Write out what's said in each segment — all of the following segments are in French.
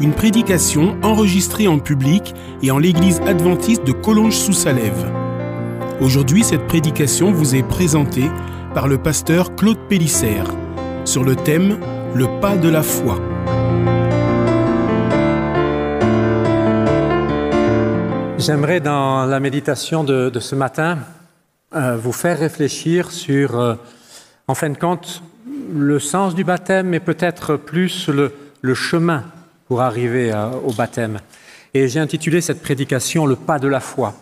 Une prédication enregistrée en public et en l'église adventiste de Collonges-sous-Salève. Aujourd'hui, cette prédication vous est présentée par le pasteur Claude Pélissère sur le thème Le pas de la foi. J'aimerais dans la méditation de, ce matin euh, vous faire réfléchir sur, euh, en fin de compte, le sens du baptême, mais peut-être plus le, chemin pour arriver à, au baptême. Et j'ai intitulé cette prédication Le pas de la foi.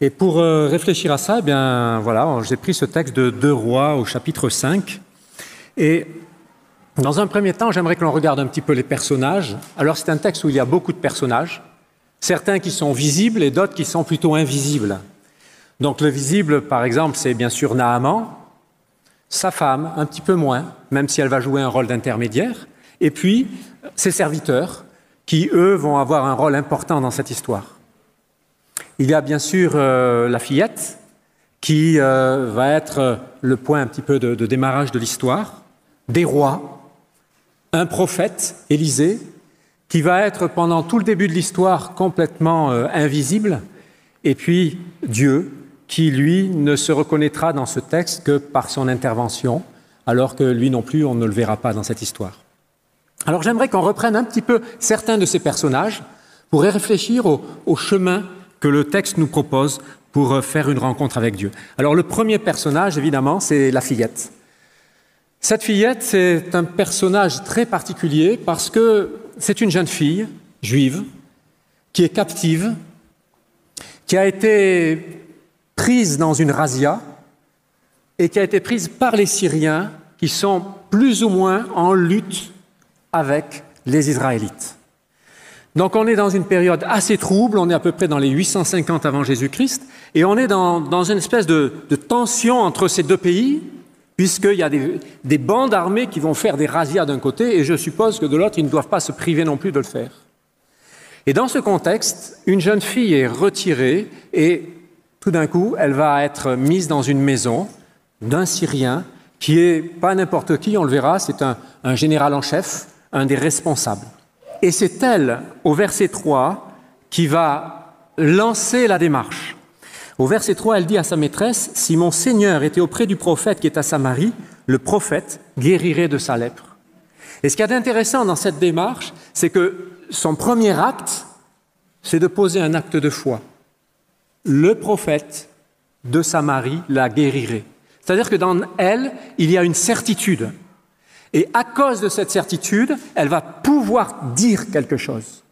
Et pour euh, réfléchir à ça, eh bien voilà, j'ai pris ce texte de Deux Rois au chapitre 5. Et dans un premier temps, j'aimerais que l'on regarde un petit peu les personnages. Alors c'est un texte où il y a beaucoup de personnages, certains qui sont visibles et d'autres qui sont plutôt invisibles. Donc le visible, par exemple, c'est bien sûr Naaman, sa femme, un petit peu moins, même si elle va jouer un rôle d'intermédiaire, et puis ses serviteurs, qui, eux, vont avoir un rôle important dans cette histoire. Il y a bien sûr euh, la fillette, qui euh, va être le point un petit peu de, démarrage de l'histoire, des rois, un prophète, Élisée, qui va être pendant tout le début de l'histoire complètement euh, invisible, et puis Dieu, qui lui ne se reconnaîtra dans ce texte que par son intervention, alors que lui non plus, on ne le verra pas dans cette histoire. Alors j'aimerais qu'on reprenne un petit peu certains de ces personnages pour réfléchir au, au chemin que le texte nous propose pour faire une rencontre avec Dieu. Alors le premier personnage, évidemment, c'est la fillette. Cette fillette, c'est un personnage très particulier parce que c'est une jeune fille juive qui est captive, qui a été prise dans une razzia et qui a été prise par les Syriens qui sont plus ou moins en lutte avec les Israélites. Donc on est dans une période assez trouble, on est à peu près dans les 850 avant Jésus-Christ, et on est dans, une espèce de, tension entre ces deux pays, puisqu'il y a des, des, bandes armées qui vont faire des razzias d'un côté, et je suppose que de l'autre, ils ne doivent pas se priver non plus de le faire. Et dans ce contexte, une jeune fille est retirée, et tout d'un coup, elle va être mise dans une maison d'un Syrien qui est pas n'importe qui, on le verra, c'est un général en chef, un des responsables. Et c'est elle, au verset 3, qui va lancer la démarche. Au verset 3, elle dit à sa maîtresse, Si mon Seigneur était auprès du prophète qui est à Samarie, le prophète guérirait de sa lèpre. Et ce qui est intéressant dans cette démarche, c'est que son premier acte, c'est de poser un acte de foi. Le prophète de Samarie la guérirait. C'est-à-dire que dans elle, il y a une certitude. Et à cause de cette certitude, elle va pouvoir dire quelque chose.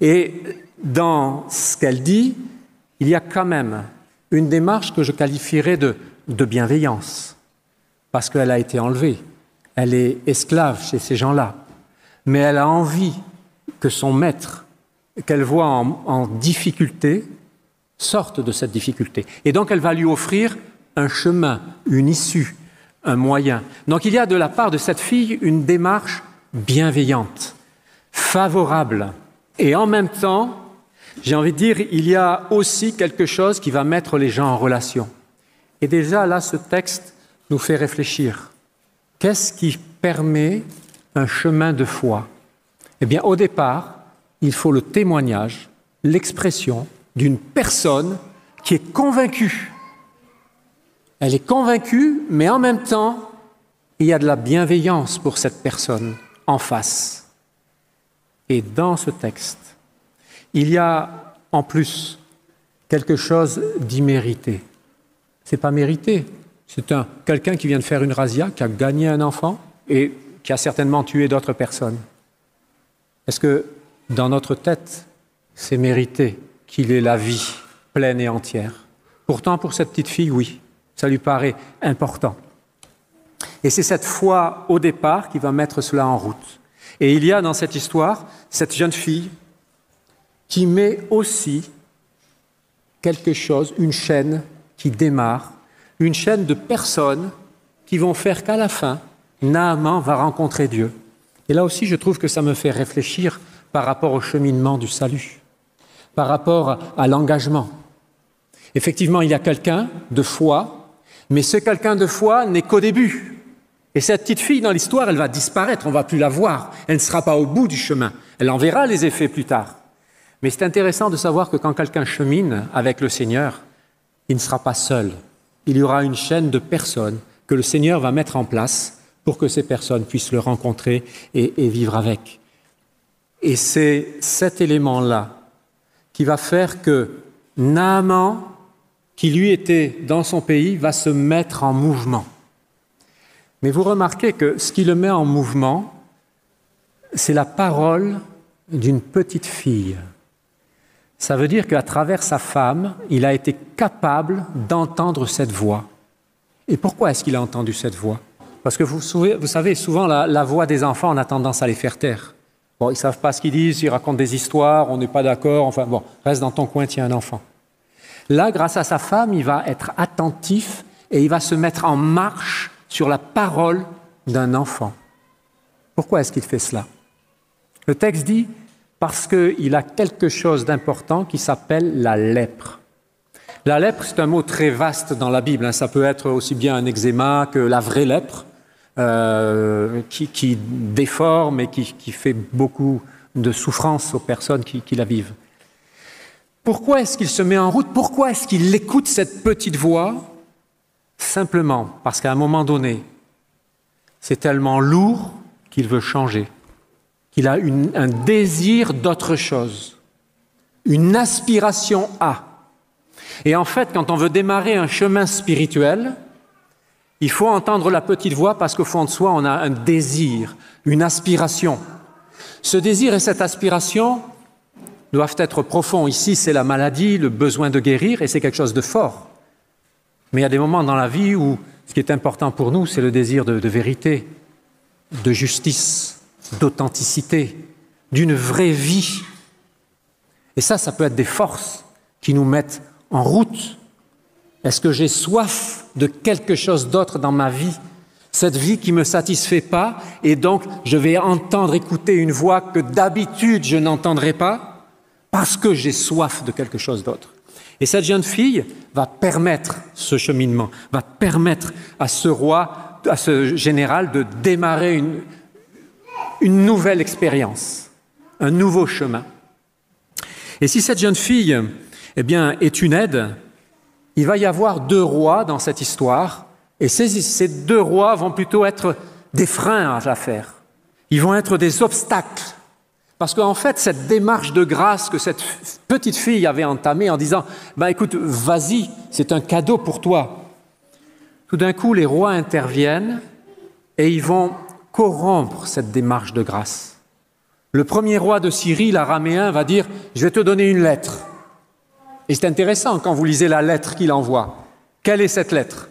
Et dans ce qu'elle dit, il y a quand même une démarche que je qualifierais de, bienveillance, parce qu'elle a été enlevée. Elle est esclave chez ces gens-là. Mais elle a envie que son maître, qu'elle voit en difficulté, sorte de cette difficulté. Et donc elle va lui offrir un chemin, une issue, un moyen. Donc il y a de la part de cette fille une démarche bienveillante, favorable. Et en même temps, j'ai envie de dire, il y a aussi quelque chose qui va mettre les gens en relation. Et déjà là, ce texte nous fait réfléchir. Qu'est-ce qui permet un chemin de foi? Eh bien, au départ, il faut le témoignage, l'expression d'une personne qui est convaincue elle est convaincue, mais en même temps, il y a de la bienveillance pour cette personne en face. Et dans ce texte, il y a en plus quelque chose d'immérité. C'est pas mérité. C'est un quelqu'un qui vient de faire une razzia, qui a gagné un enfant et qui a certainement tué d'autres personnes. Est-ce que dans notre tête, c'est mérité qu'il ait la vie pleine et entière? Pourtant, pour cette petite fille, oui. Ça lui paraît important. Et c'est cette foi au départ qui va mettre cela en route. Et il y a dans cette histoire cette jeune fille qui met aussi quelque chose, une chaîne qui démarre, une chaîne de personnes qui vont faire qu'à la fin, Naaman va rencontrer Dieu. Et là aussi, je trouve que ça me fait réfléchir par rapport au cheminement du salut, par rapport à l'engagement. Effectivement, il y a quelqu'un de foi, mais ce quelqu'un de foi n'est qu'au début. Et cette petite fille dans l'histoire, elle va disparaître, on va plus la voir, elle ne sera pas au bout du chemin, elle en verra les effets plus tard. Mais c'est intéressant de savoir que quand quelqu'un chemine avec le Seigneur, il ne sera pas seul. Il y aura une chaîne de personnes que le Seigneur va mettre en place pour que ces personnes puissent le rencontrer et, vivre avec. Et c'est cet élément-là qui va faire que Naaman, qui lui était dans son pays, va se mettre en mouvement. Mais vous remarquez que ce qui le met en mouvement, c'est la parole d'une petite fille. Ça veut dire qu'à travers sa femme, il a été capable d'entendre cette voix. Et pourquoi est-ce qu'il a entendu cette voix? Parce que vous, savez, souvent la, voix des enfants, on a tendance à les faire taire. Bon, ils ne savent pas ce qu'ils disent, ils racontent des histoires, on n'est pas d'accord, enfin bon, reste dans ton coin, tiens un enfant. Là, grâce à sa femme, il va être attentif et il va se mettre en marche sur la parole d'un enfant. Pourquoi est-ce qu'il fait cela? Le texte dit parce qu'il a quelque chose d'important qui s'appelle la lèpre. La lèpre, c'est un mot très vaste dans la Bible. Hein. Ça peut être aussi bien un eczéma que la vraie lèpre, euh, qui, déforme et qui, fait beaucoup de souffrance aux personnes qui, qui la vivent. Pourquoi est-ce qu'il se met en route? Pourquoi est-ce qu'il écoute cette petite voix? Simplement parce qu'à un moment donné, c'est tellement lourd qu'il veut changer qu'il a un désir d'autre chose, une aspiration à. Et en fait, quand on veut démarrer un chemin spirituel, il faut entendre la petite voix parce qu'au fond de soi, on a un désir, une aspiration. Ce désir et cette aspiration doivent être profonds. Ici, c'est la maladie, le besoin de guérir, et c'est quelque chose de fort. Mais il y a des moments dans la vie où ce qui est important pour nous, c'est le désir de, vérité, de justice, d'authenticité, d'une vraie vie. Et ça, ça peut être des forces qui nous mettent en route. Est-ce que j'ai soif de quelque chose d'autre dans ma vie? Cette vie qui ne me satisfait pas, et donc je vais entendre, écouter une voix que d'habitude je n'entendrai pas, parce que j'ai soif de quelque chose d'autre. Et cette jeune fille va permettre ce cheminement, va permettre à ce roi, à ce général de démarrer une, nouvelle expérience, un nouveau chemin. Et si cette jeune fille eh bien, est une aide, il va y avoir deux rois dans cette histoire, et ces, deux rois vont plutôt être des freins à l'affaire. Ils vont être des obstacles. Parce qu'en fait, cette démarche de grâce que cette petite fille avait entamée en disant bah, Écoute, vas-y, c'est un cadeau pour toi. Tout d'un coup, les rois interviennent et ils vont corrompre cette démarche de grâce. Le premier roi de Syrie, l'araméen, va dire Je vais te donner une lettre. Et c'est intéressant quand vous lisez la lettre qu'il envoie. Quelle est cette lettre?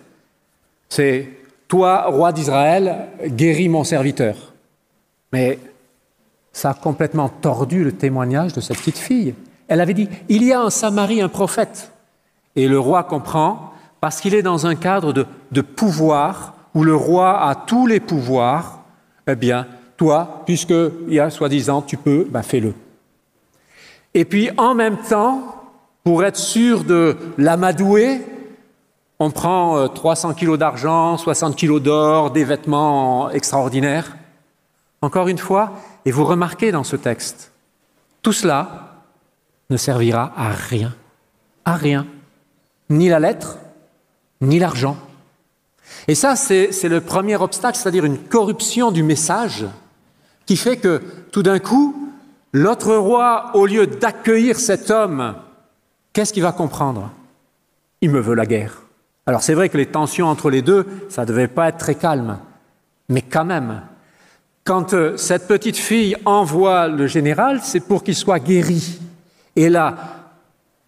C'est Toi, roi d'Israël, guéris mon serviteur. Mais ça a complètement tordu le témoignage de cette petite fille. Elle avait dit Il y a en Samarie un prophète. Et le roi comprend parce qu'il est dans un cadre de, pouvoir où le roi a tous les pouvoirs eh bien, toi, puisqu'il y a soi-disant, tu peux, ben fais-le. Et puis, en même temps, pour être sûr de l'amadouer, on prend 300 euh, kilos d'argent, 60 kilos d'or, des vêtements extraordinaires. Encore une fois, et vous remarquez dans ce texte, tout cela ne servira à rien. À rien. Ni la lettre, ni l'argent. Et ça, c'est le premier obstacle, c'est-à-dire une corruption du message qui fait que tout d'un coup, l'autre roi, au lieu d'accueillir cet homme, qu'est-ce qu'il va comprendre? Il me veut la guerre. Alors c'est vrai que les tensions entre les deux, ça ne devait pas être très calme, mais quand même, quand euh, cette petite fille envoie le général, c'est pour qu'il soit guéri. Et là,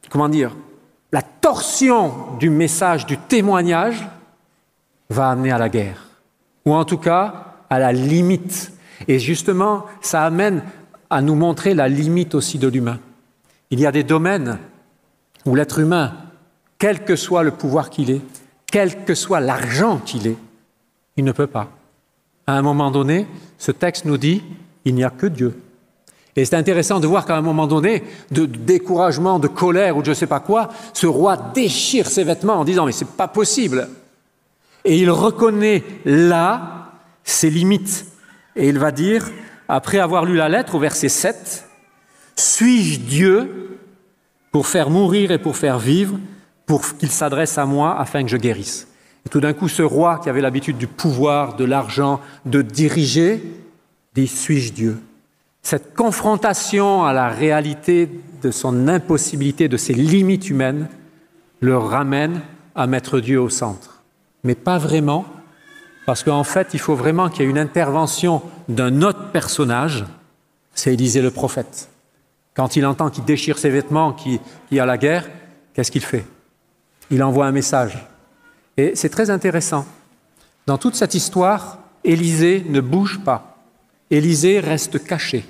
comment dire, la torsion du message, du témoignage, va amener à la guerre, ou en tout cas à la limite. Et justement, ça amène à nous montrer la limite aussi de l'humain. il y a des domaines où l'être humain, quel que soit le pouvoir qu'il ait, quel que soit l'argent qu'il ait, il ne peut pas. À un moment donné, ce texte nous dit, il n'y a que Dieu. Et c'est intéressant de voir qu'à un moment donné, de découragement, de colère ou je ne sais pas quoi, ce roi déchire ses vêtements en disant mais c'est pas possible. Et il reconnaît là ses limites. Et il va dire, après avoir lu la lettre au verset 7, Suis-je Dieu pour faire mourir et pour faire vivre, pour qu'il s'adresse à moi afin que je guérisse? Et tout d'un coup, ce roi qui avait l'habitude du pouvoir, de l'argent, de diriger, dit Suis-je Dieu? Cette confrontation à la réalité de son impossibilité, de ses limites humaines, le ramène à mettre Dieu au centre. Mais pas vraiment, parce qu'en fait, il faut vraiment qu'il y ait une intervention d'un autre personnage, c'est Élisée le prophète. Quand il entend qu'il déchire ses vêtements, qu'il y a la guerre, qu'est-ce qu'il fait? Il envoie un message. Et c'est très intéressant. Dans toute cette histoire, Élisée ne bouge pas. Élisée reste caché.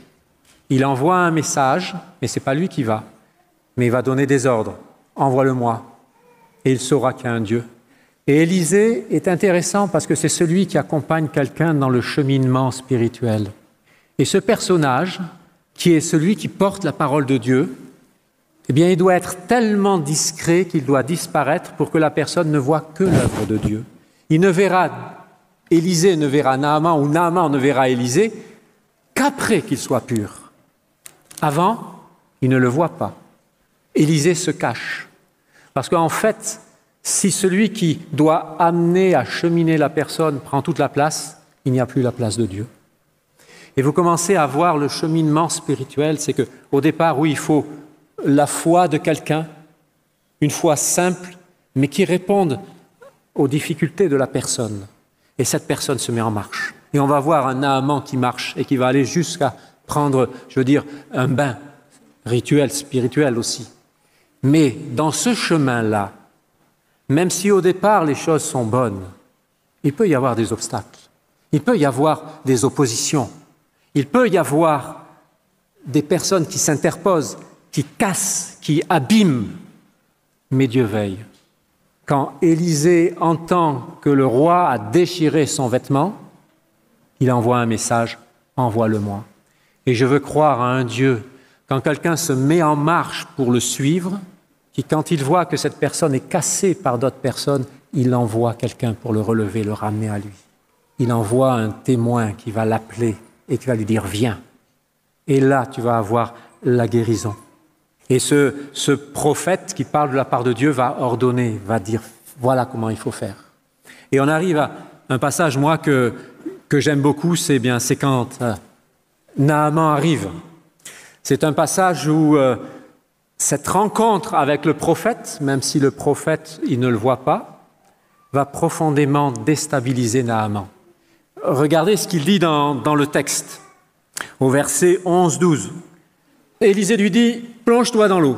Il envoie un message, mais ce n'est pas lui qui va. Mais il va donner des ordres. Envoie-le-moi. Et il saura qu'il y a un Dieu. Et Élisée est intéressant parce que c'est celui qui accompagne quelqu'un dans le cheminement spirituel. Et ce personnage, qui est celui qui porte la parole de Dieu, eh bien, il doit être tellement discret qu'il doit disparaître pour que la personne ne voit que l'œuvre de Dieu. Il ne verra, Élisée ne verra Naaman ou Naaman ne verra Élisée qu'après qu'il soit pur. Avant, il ne le voit pas. Élisée se cache. Parce qu'en fait, si celui qui doit amener à cheminer la personne prend toute la place, il n'y a plus la place de Dieu. Et vous commencez à voir le cheminement spirituel, c'est que au départ, oui, il faut la foi de quelqu'un, une foi simple, mais qui réponde aux difficultés de la personne. Et cette personne se met en marche. Et on va voir un Naaman qui marche et qui va aller jusqu'à prendre, je veux dire, un bain rituel, spirituel aussi. Mais dans ce chemin-là, même si au départ les choses sont bonnes, il peut y avoir des obstacles, il peut y avoir des oppositions, il peut y avoir des personnes qui s'interposent, qui cassent, qui abîment, mais Dieu veille. Quand Élisée entend que le roi a déchiré son vêtement, il envoie un message, envoie-le-moi. Et je veux croire à un Dieu, quand quelqu'un se met en marche pour le suivre, qui, quand il voit que cette personne est cassée par d'autres personnes, il envoie quelqu'un pour le relever, le ramener à lui. Il envoie un témoin qui va l'appeler et qui va lui dire Viens. Et là, tu vas avoir la guérison. Et ce, prophète qui parle de la part de Dieu va ordonner, va dire Voilà comment il faut faire. Et on arrive à un passage, moi, que, que j'aime beaucoup, c'est bien, c'est quand euh, Naaman arrive. C'est un passage où euh, cette rencontre avec le prophète, même si le prophète, il ne le voit pas, va profondément déstabiliser Naaman. Regardez ce qu'il dit dans, dans, le texte, au verset 11-12. Élisée lui dit, plonge-toi dans l'eau.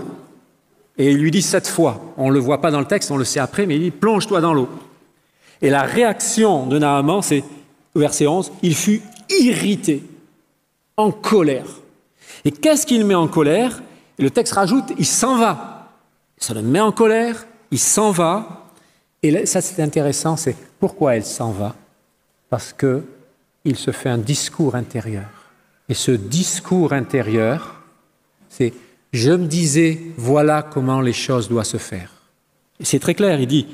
Et il lui dit sept fois. On ne le voit pas dans le texte, on le sait après, mais il dit, plonge-toi dans l'eau. Et la réaction de Naaman, c'est, verset 11, il fut irrité, en colère. Et qu'est-ce qu'il met en colère? Le texte rajoute, il s'en va. Ça le met en colère, il s'en va. Et ça, c'est intéressant, c'est pourquoi elle s'en va? Parce que il se fait un discours intérieur. Et ce discours intérieur, c'est je me disais, voilà comment les choses doivent se faire. C'est très clair, il dit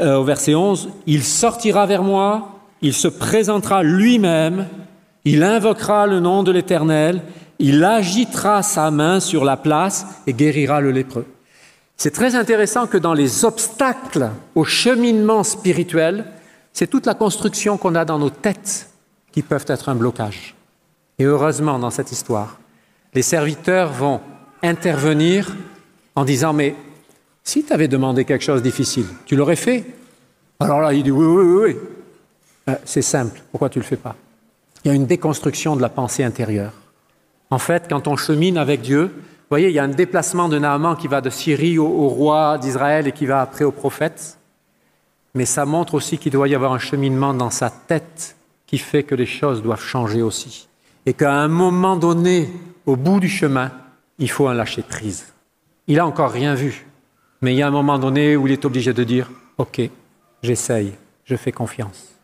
euh, au verset 11, il sortira vers moi, il se présentera lui-même, il invoquera le nom de l'Éternel, il agitera sa main sur la place et guérira le lépreux. C'est très intéressant que dans les obstacles au cheminement spirituel, c'est toute la construction qu'on a dans nos têtes qui peuvent être un blocage. Et heureusement, dans cette histoire, les serviteurs vont intervenir en disant, mais si tu avais demandé quelque chose de difficile, tu l'aurais fait? Alors là, il dit, oui, oui, oui, oui. Euh, c'est simple, pourquoi tu ne le fais pas? Il y a une déconstruction de la pensée intérieure. En fait, quand on chemine avec Dieu, vous voyez, il y a un déplacement de Naaman qui va de Syrie au, au roi d'Israël et qui va après au prophète. Mais ça montre aussi qu'il doit y avoir un cheminement dans sa tête qui fait que les choses doivent changer aussi. Et qu'à un moment donné, au bout du chemin, il faut un lâcher prise. Il n'a encore rien vu. Mais il y a un moment donné où il est obligé de dire, OK, j'essaye, je fais confiance.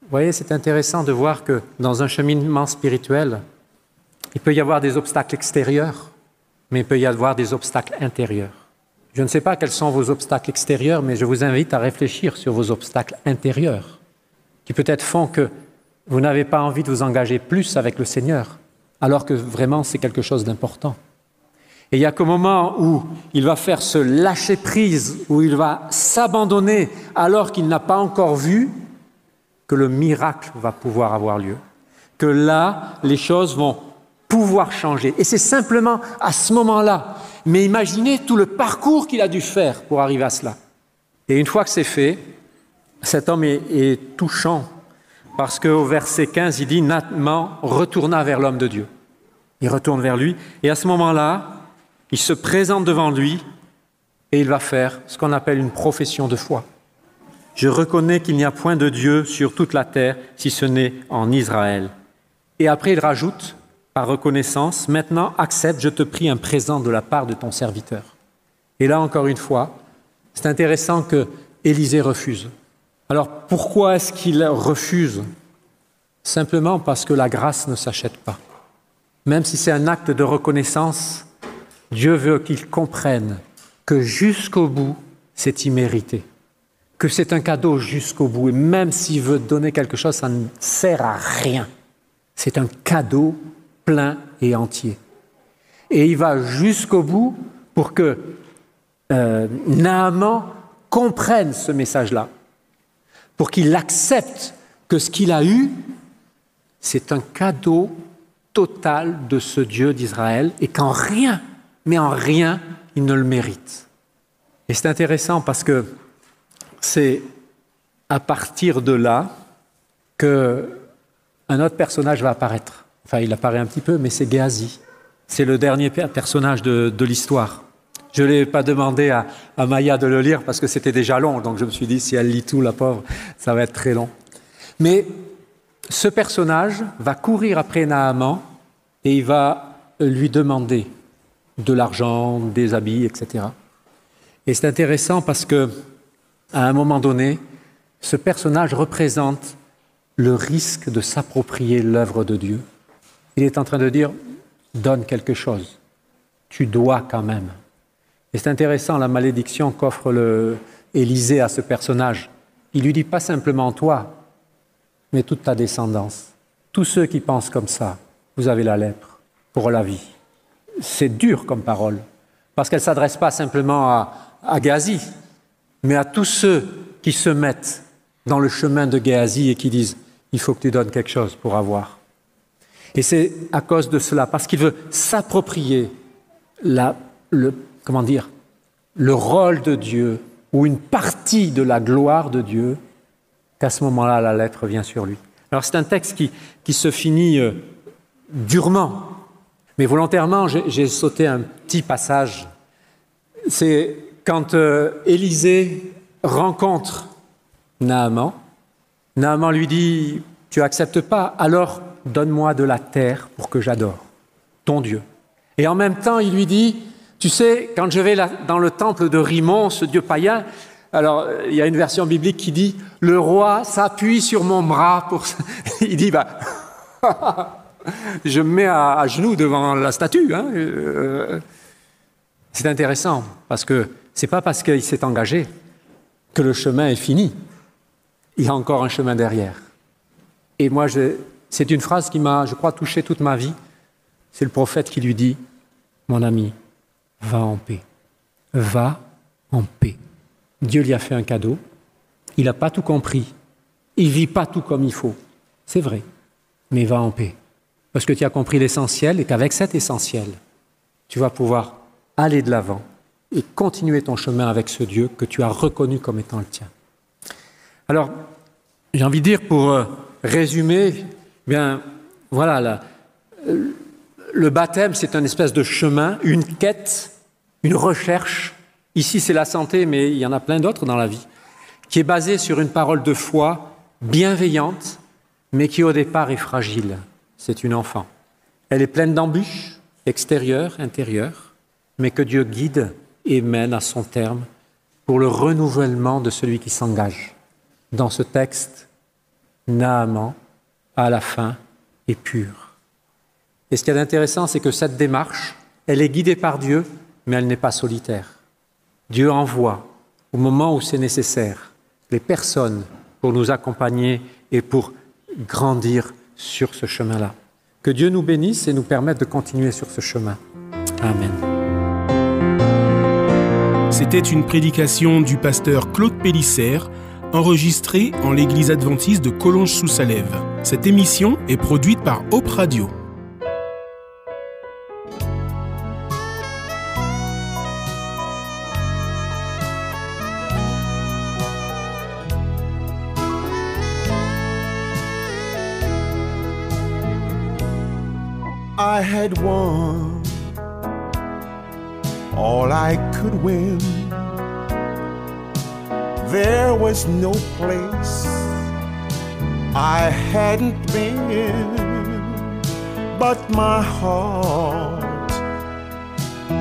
Vous voyez, c'est intéressant de voir que dans un cheminement spirituel, il peut y avoir des obstacles extérieurs, mais il peut y avoir des obstacles intérieurs. Je ne sais pas quels sont vos obstacles extérieurs, mais je vous invite à réfléchir sur vos obstacles intérieurs, qui peut-être font que vous n'avez pas envie de vous engager plus avec le Seigneur, alors que vraiment c'est quelque chose d'important. Et il n'y a qu'au moment où il va faire ce lâcher prise, où il va s'abandonner alors qu'il n'a pas encore vu, que le miracle va pouvoir avoir lieu. Que là, les choses vont pouvoir changer. Et c'est simplement à ce moment-là. Mais imaginez tout le parcours qu'il a dû faire pour arriver à cela. Et une fois que c'est fait, cet homme est, est touchant parce qu'au verset 15, il dit Nathan retourna vers l'homme de Dieu. Il retourne vers lui. Et à ce moment-là, il se présente devant lui et il va faire ce qu'on appelle une profession de foi. Je reconnais qu'il n'y a point de Dieu sur toute la terre si ce n'est en Israël. Et après il rajoute, par reconnaissance, maintenant accepte, je te prie, un présent de la part de ton serviteur. Et là encore une fois, c'est intéressant que Élisée refuse. Alors pourquoi est-ce qu'il refuse? Simplement parce que la grâce ne s'achète pas. Même si c'est un acte de reconnaissance, Dieu veut qu'ils comprennent que jusqu'au bout, c'est immérité, que c'est un cadeau jusqu'au bout. Et même s'il veut donner quelque chose, ça ne sert à rien. C'est un cadeau plein et entier. Et il va jusqu'au bout pour que euh, Naaman comprenne ce message-là, pour qu'il accepte que ce qu'il a eu, c'est un cadeau total de ce Dieu d'Israël et qu'en rien mais en rien il ne le mérite. Et c'est intéressant parce que c'est à partir de là que un autre personnage va apparaître. Enfin, il apparaît un petit peu, mais c'est Géasi. C'est le dernier personnage de, l'histoire. Je ne l'ai pas demandé à, à, Maya de le lire parce que c'était déjà long, donc je me suis dit, si elle lit tout, la pauvre, ça va être très long. Mais ce personnage va courir après Naaman et il va lui demander de l'argent, des habits, etc. Et c'est intéressant parce que, à un moment donné, ce personnage représente le risque de s'approprier l'œuvre de Dieu. Il est en train de dire donne quelque chose, tu dois quand même. Et c'est intéressant la malédiction qu'offre le Élisée à ce personnage. Il lui dit pas simplement toi, mais toute ta descendance. Tous ceux qui pensent comme ça, vous avez la lèpre pour la vie c'est dur comme parole, parce qu'elle ne s'adresse pas simplement à, à Gazi, mais à tous ceux qui se mettent dans le chemin de Géasi et qui disent il faut que tu donnes quelque chose pour avoir. Et c'est à cause de cela, parce qu'il veut s'approprier le, comment dire, le rôle de Dieu ou une partie de la gloire de Dieu, qu'à ce moment-là, la lettre vient sur lui. Alors c'est un texte qui, qui se finit euh, durement, mais volontairement, j'ai sauté un petit passage. C'est quand euh, Élisée rencontre Naaman. Naaman lui dit Tu acceptes pas, alors donne-moi de la terre pour que j'adore ton Dieu. Et en même temps, il lui dit Tu sais, quand je vais dans le temple de Rimon, ce dieu païen, alors il y a une version biblique qui dit Le roi s'appuie sur mon bras pour. il dit Bah. je me mets à, genoux devant la statue. Hein, euh, c'est intéressant parce que c'est pas parce qu'il s'est engagé que le chemin est fini. Il y a encore un chemin derrière. Et moi, c'est une phrase qui m'a, je crois, touché toute ma vie. C'est le prophète qui lui dit Mon ami, va en paix. Va en paix. Dieu lui a fait un cadeau. Il n'a pas tout compris. Il vit pas tout comme il faut. C'est vrai. Mais va en paix parce que tu as compris l'essentiel et qu'avec cet essentiel, tu vas pouvoir aller de l'avant et continuer ton chemin avec ce Dieu que tu as reconnu comme étant le tien. Alors, j'ai envie de dire pour euh, résumer, eh bien voilà, le baptême, c'est un espèce de chemin, une quête, une recherche. Ici, c'est la santé, mais il y en a plein d'autres dans la vie, qui est basée sur une parole de foi bienveillante, mais qui au départ est fragile c'est une enfant. Elle est pleine d'embûches, extérieures, intérieures, mais que Dieu guide et mène à son terme pour le renouvellement de celui qui s'engage. Dans ce texte, Naaman, à la fin, est pur. Et ce qui est intéressant, c'est que cette démarche, elle est guidée par Dieu, mais elle n'est pas solitaire. Dieu envoie, au moment où c'est nécessaire, les personnes pour nous accompagner et pour grandir sur ce chemin-là. Que Dieu nous bénisse et nous permette de continuer sur ce chemin. Amen. C'était une prédication du pasteur Claude Pélissère, enregistrée en l'église adventiste de Collonges-sous-Salève. Cette émission est produite par Hope Radio. I had won all I could win. There was no place I hadn't been, but my heart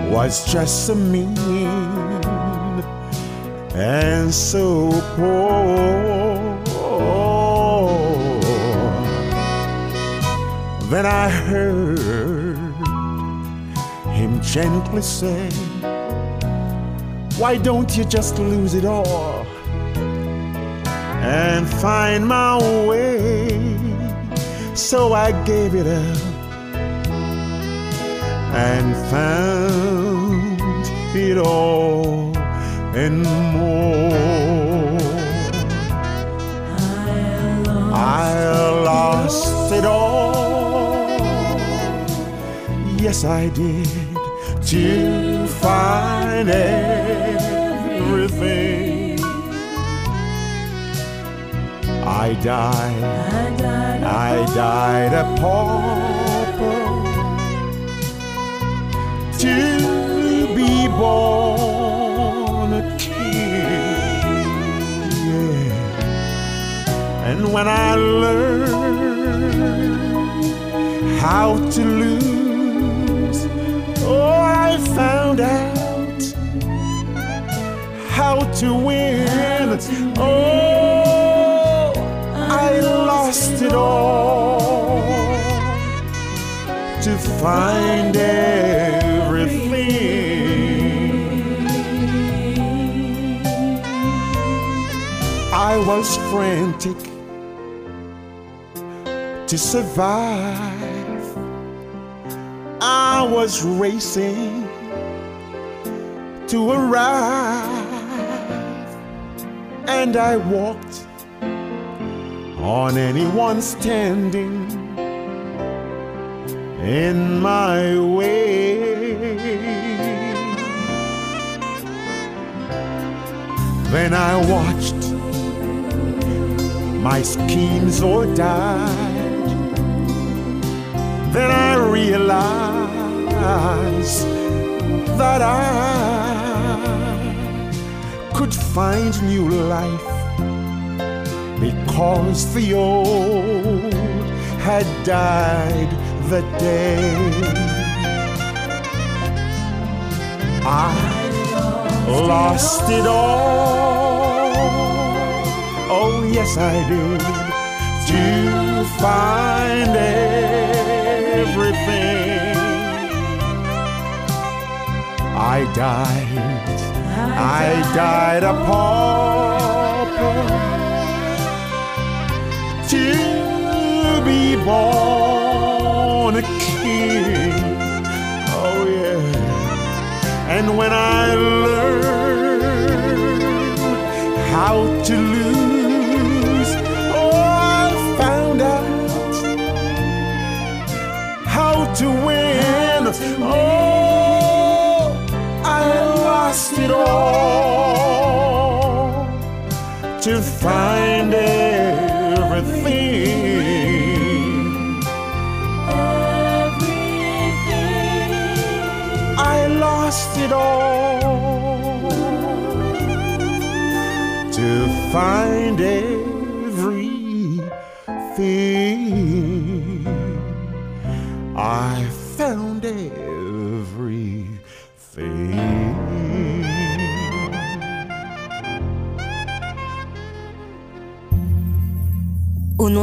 was just so mean and so poor. Then I heard him gently say, Why don't you just lose it all and find my way? So I gave it up and found it all and more. I lost it all. Yes, I did to find everything. I died, I died a pauper to be born a king. Yeah. And when I learned how to lose, oh, I found out how to win. Oh, I lost it all to find everything. I was frantic to survive. I was racing to arrive, and I walked on anyone standing in my way. Then I watched my schemes all died. Then I realized that I could find new life because the old had died the day I lost it all. Oh, yes, I did to find everything. I died, I died a pauper to be born a king. Oh, yeah. And when I learned how to it all to find everything. I lost it all to find